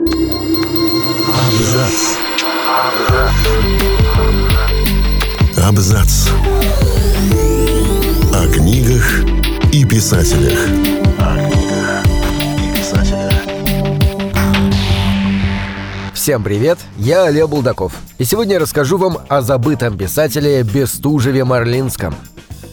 Абзац. Абзац. О книгах и писателях. Всем привет, я Олег Булдаков. И сегодня я расскажу вам о забытом писателе Бестужеве Марлинском.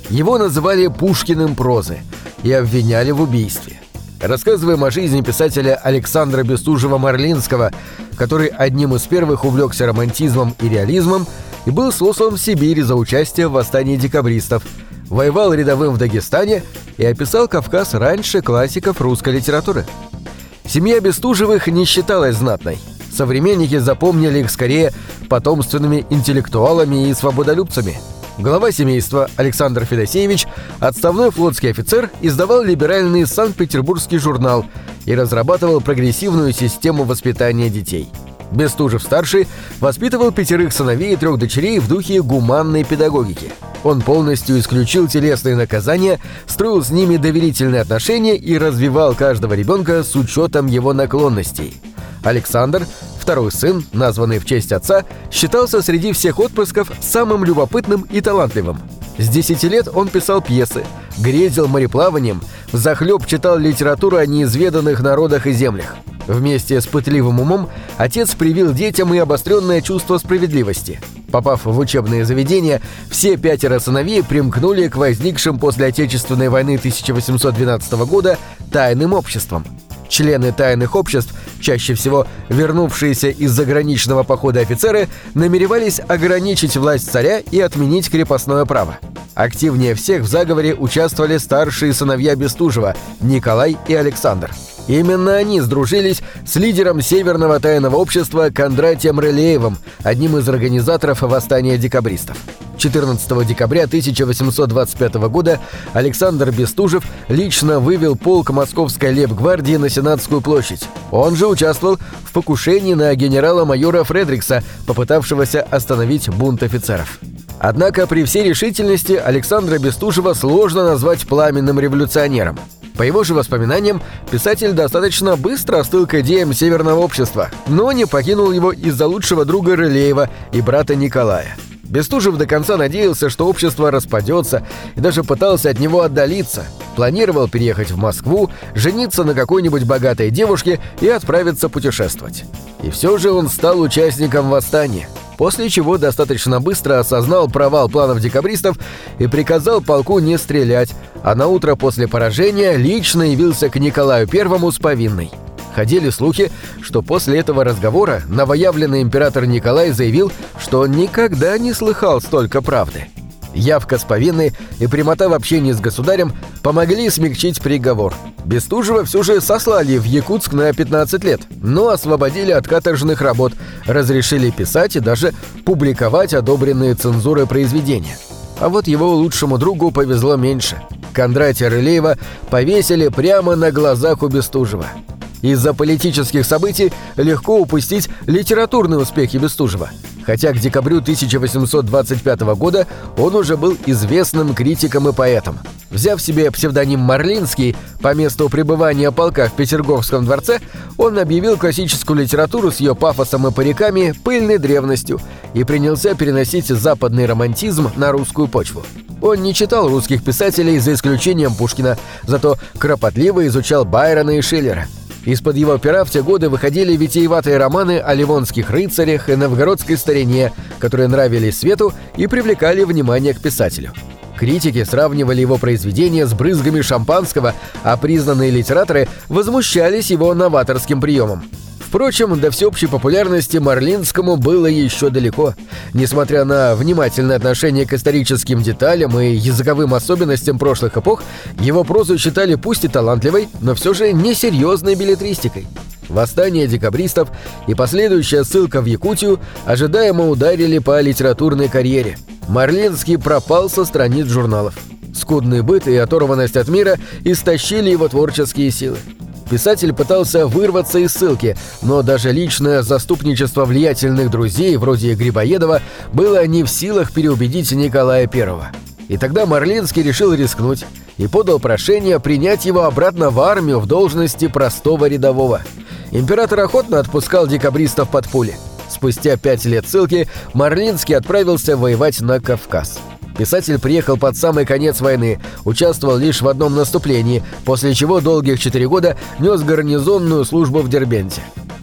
Его называли Пушкиным прозы и обвиняли в убийстве. Рассказываем о жизни писателя Александра Бестужева-Марлинского, который одним из первых увлекся романтизмом и реализмом и был сослан в Сибири за участие в восстании декабристов, воевал рядовым в Дагестане и описал Кавказ раньше классиков русской литературы. Семья Бестужевых не считалась знатной. Современники запомнили их скорее потомственными интеллектуалами и свободолюбцами – Глава семейства Александр Федосеевич, отставной флотский офицер, издавал либеральный Санкт-Петербургский журнал и разрабатывал прогрессивную систему воспитания детей. Бестужев-старший воспитывал пятерых сыновей и трех дочерей в духе гуманной педагогики. Он полностью исключил телесные наказания, строил с ними доверительные отношения и развивал каждого ребенка с учетом его наклонностей. Александр Второй сын, названный в честь отца, считался среди всех отпрысков самым любопытным и талантливым. С 10 лет он писал пьесы, грезил мореплаванием, захлеб читал литературу о неизведанных народах и землях. Вместе с пытливым умом отец привил детям и обостренное чувство справедливости. Попав в учебные заведения, все пятеро сыновей примкнули к возникшим после Отечественной войны 1812 года тайным обществам – Члены тайных обществ, чаще всего вернувшиеся из заграничного похода офицеры, намеревались ограничить власть царя и отменить крепостное право. Активнее всех в заговоре участвовали старшие сыновья Бестужева – Николай и Александр. Именно они сдружились с лидером Северного тайного общества Кондратием Рылеевым, одним из организаторов восстания декабристов. 14 декабря 1825 года Александр Бестужев лично вывел полк Московской лейб-гвардии на Сенатскую площадь. Он же участвовал в покушении на генерала-майора Фредрикса, попытавшегося остановить бунт офицеров. Однако при всей решительности Александра Бестужева сложно назвать пламенным революционером. По его же воспоминаниям, писатель достаточно быстро остыл к идеям Северного общества, но не покинул его из-за лучшего друга Рылеева и брата Николая. Бестужев до конца надеялся, что общество распадется, и даже пытался от него отдалиться. Планировал переехать в Москву, жениться на какой-нибудь богатой девушке и отправиться путешествовать. И все же он стал участником восстания, после чего достаточно быстро осознал провал планов декабристов и приказал полку не стрелять, а на утро после поражения лично явился к Николаю Первому с повинной – Ходили слухи, что после этого разговора новоявленный император Николай заявил, что он никогда не слыхал столько правды. Явка с повинной и прямота в общении с государем помогли смягчить приговор. Бестужева все же сослали в Якутск на 15 лет, но освободили от каторжных работ, разрешили писать и даже публиковать одобренные цензурой произведения. А вот его лучшему другу повезло меньше. Кондратия Рылеева повесили прямо на глазах у Бестужева. Из-за политических событий легко упустить литературные успехи Бестужева. Хотя к декабрю 1825 года он уже был известным критиком и поэтом. Взяв себе псевдоним Марлинский по месту пребывания полка в Петерговском дворце, он объявил классическую литературу с ее пафосом и париками пыльной древностью и принялся переносить западный романтизм на русскую почву. Он не читал русских писателей за исключением Пушкина, зато кропотливо изучал Байрона и Шиллера – из-под его пера в те годы выходили витиеватые романы о ливонских рыцарях и новгородской старине, которые нравились свету и привлекали внимание к писателю. Критики сравнивали его произведения с брызгами шампанского, а признанные литераторы возмущались его новаторским приемом. Впрочем, до всеобщей популярности Марлинскому было еще далеко. Несмотря на внимательное отношение к историческим деталям и языковым особенностям прошлых эпох, его прозу считали пусть и талантливой, но все же несерьезной билетристикой. Восстание декабристов и последующая ссылка в Якутию ожидаемо ударили по литературной карьере. Марлинский пропал со страниц журналов. Скудный быт и оторванность от мира истощили его творческие силы. Писатель пытался вырваться из ссылки, но даже личное заступничество влиятельных друзей, вроде Грибоедова, было не в силах переубедить Николая I. И тогда Марлинский решил рискнуть и подал прошение принять его обратно в армию в должности простого рядового. Император охотно отпускал декабристов под пули. Спустя пять лет ссылки Марлинский отправился воевать на Кавказ. Писатель приехал под самый конец войны, участвовал лишь в одном наступлении, после чего долгих четыре года нес гарнизонную службу в Дербенте.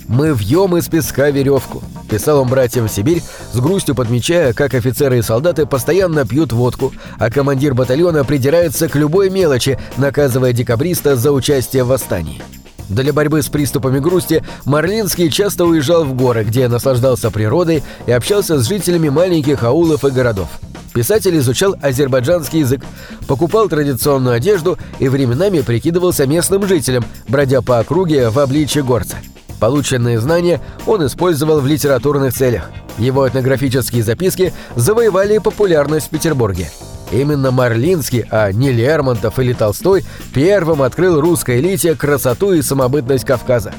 «Мы вьем из песка веревку», — писал он братьям в Сибирь, с грустью подмечая, как офицеры и солдаты постоянно пьют водку, а командир батальона придирается к любой мелочи, наказывая декабриста за участие в восстании. Для борьбы с приступами грусти Марлинский часто уезжал в горы, где наслаждался природой и общался с жителями маленьких аулов и городов. Писатель изучал азербайджанский язык, покупал традиционную одежду и временами прикидывался местным жителем, бродя по округе в обличье горца. Полученные знания он использовал в литературных целях. Его этнографические записки завоевали популярность в Петербурге. Именно Марлинский, а не Лермонтов или Толстой, первым открыл русской элите красоту и самобытность Кавказа.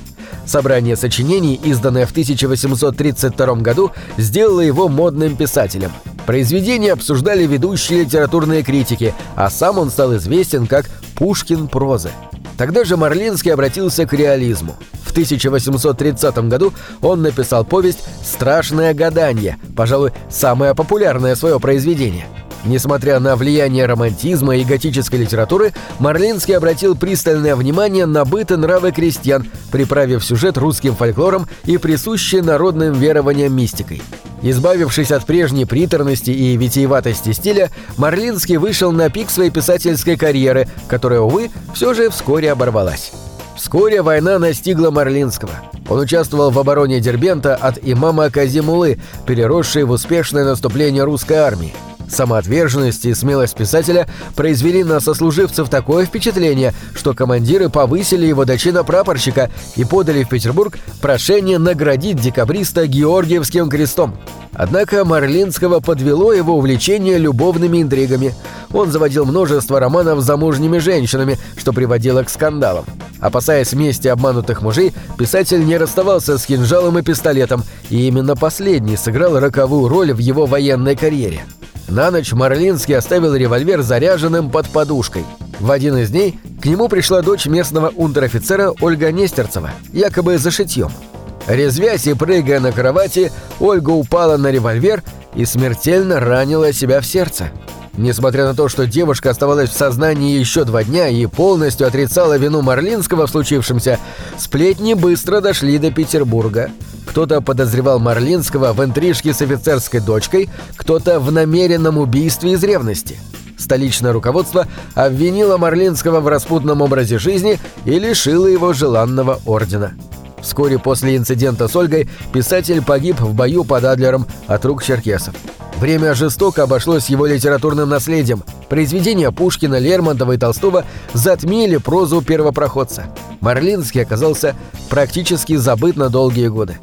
Собрание сочинений, изданное в 1832 году, сделало его модным писателем. Произведения обсуждали ведущие литературные критики, а сам он стал известен как «Пушкин прозы». Тогда же Марлинский обратился к реализму. В 1830 году он написал повесть «Страшное гадание», пожалуй, самое популярное свое произведение. Несмотря на влияние романтизма и готической литературы, Марлинский обратил пристальное внимание на быт и нравы крестьян, приправив сюжет русским фольклором и присущей народным верованиям мистикой. Избавившись от прежней приторности и витиеватости стиля, Марлинский вышел на пик своей писательской карьеры, которая, увы, все же вскоре оборвалась. Вскоре война настигла Марлинского. Он участвовал в обороне Дербента от имама Казимулы, переросшей в успешное наступление русской армии. Самоотверженность и смелость писателя произвели на сослуживцев такое впечатление, что командиры повысили его до чина прапорщика и подали в Петербург прошение наградить декабриста Георгиевским крестом. Однако Марлинского подвело его увлечение любовными интригами. Он заводил множество романов с замужними женщинами, что приводило к скандалам. Опасаясь мести обманутых мужей, писатель не расставался с кинжалом и пистолетом, и именно последний сыграл роковую роль в его военной карьере. На ночь Марлинский оставил револьвер заряженным под подушкой. В один из дней к нему пришла дочь местного унтер-офицера Ольга Нестерцева, якобы за шитьем. Резвясь и прыгая на кровати, Ольга упала на револьвер и смертельно ранила себя в сердце. Несмотря на то, что девушка оставалась в сознании еще два дня и полностью отрицала вину Марлинского в случившемся, сплетни быстро дошли до Петербурга. Кто-то подозревал Марлинского в интрижке с офицерской дочкой, кто-то в намеренном убийстве из ревности. Столичное руководство обвинило Марлинского в распутном образе жизни и лишило его желанного ордена. Вскоре после инцидента с Ольгой писатель погиб в бою под Адлером от рук черкесов. Время жестоко обошлось его литературным наследием. Произведения Пушкина, Лермонтова и Толстого затмили прозу первопроходца. Марлинский оказался практически забыт на долгие годы.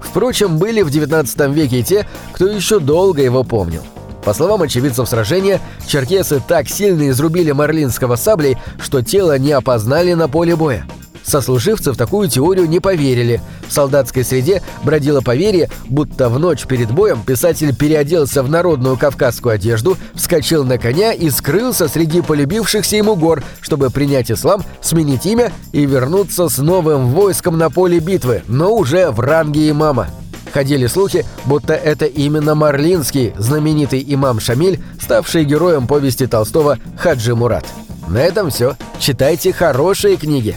Впрочем, были в XIX веке и те, кто еще долго его помнил. По словам очевидцев сражения, черкесы так сильно изрубили Марлинского саблей, что тело не опознали на поле боя. Сослуживцы в такую теорию не поверили. В солдатской среде бродило поверье, будто в ночь перед боем писатель переоделся в народную кавказскую одежду, вскочил на коня и скрылся среди полюбившихся ему гор, чтобы принять ислам, сменить имя и вернуться с новым войском на поле битвы, но уже в ранге имама. Ходили слухи, будто это именно Марлинский, знаменитый имам Шамиль, ставший героем повести Толстого «Хаджи Мурат». На этом все. Читайте хорошие книги.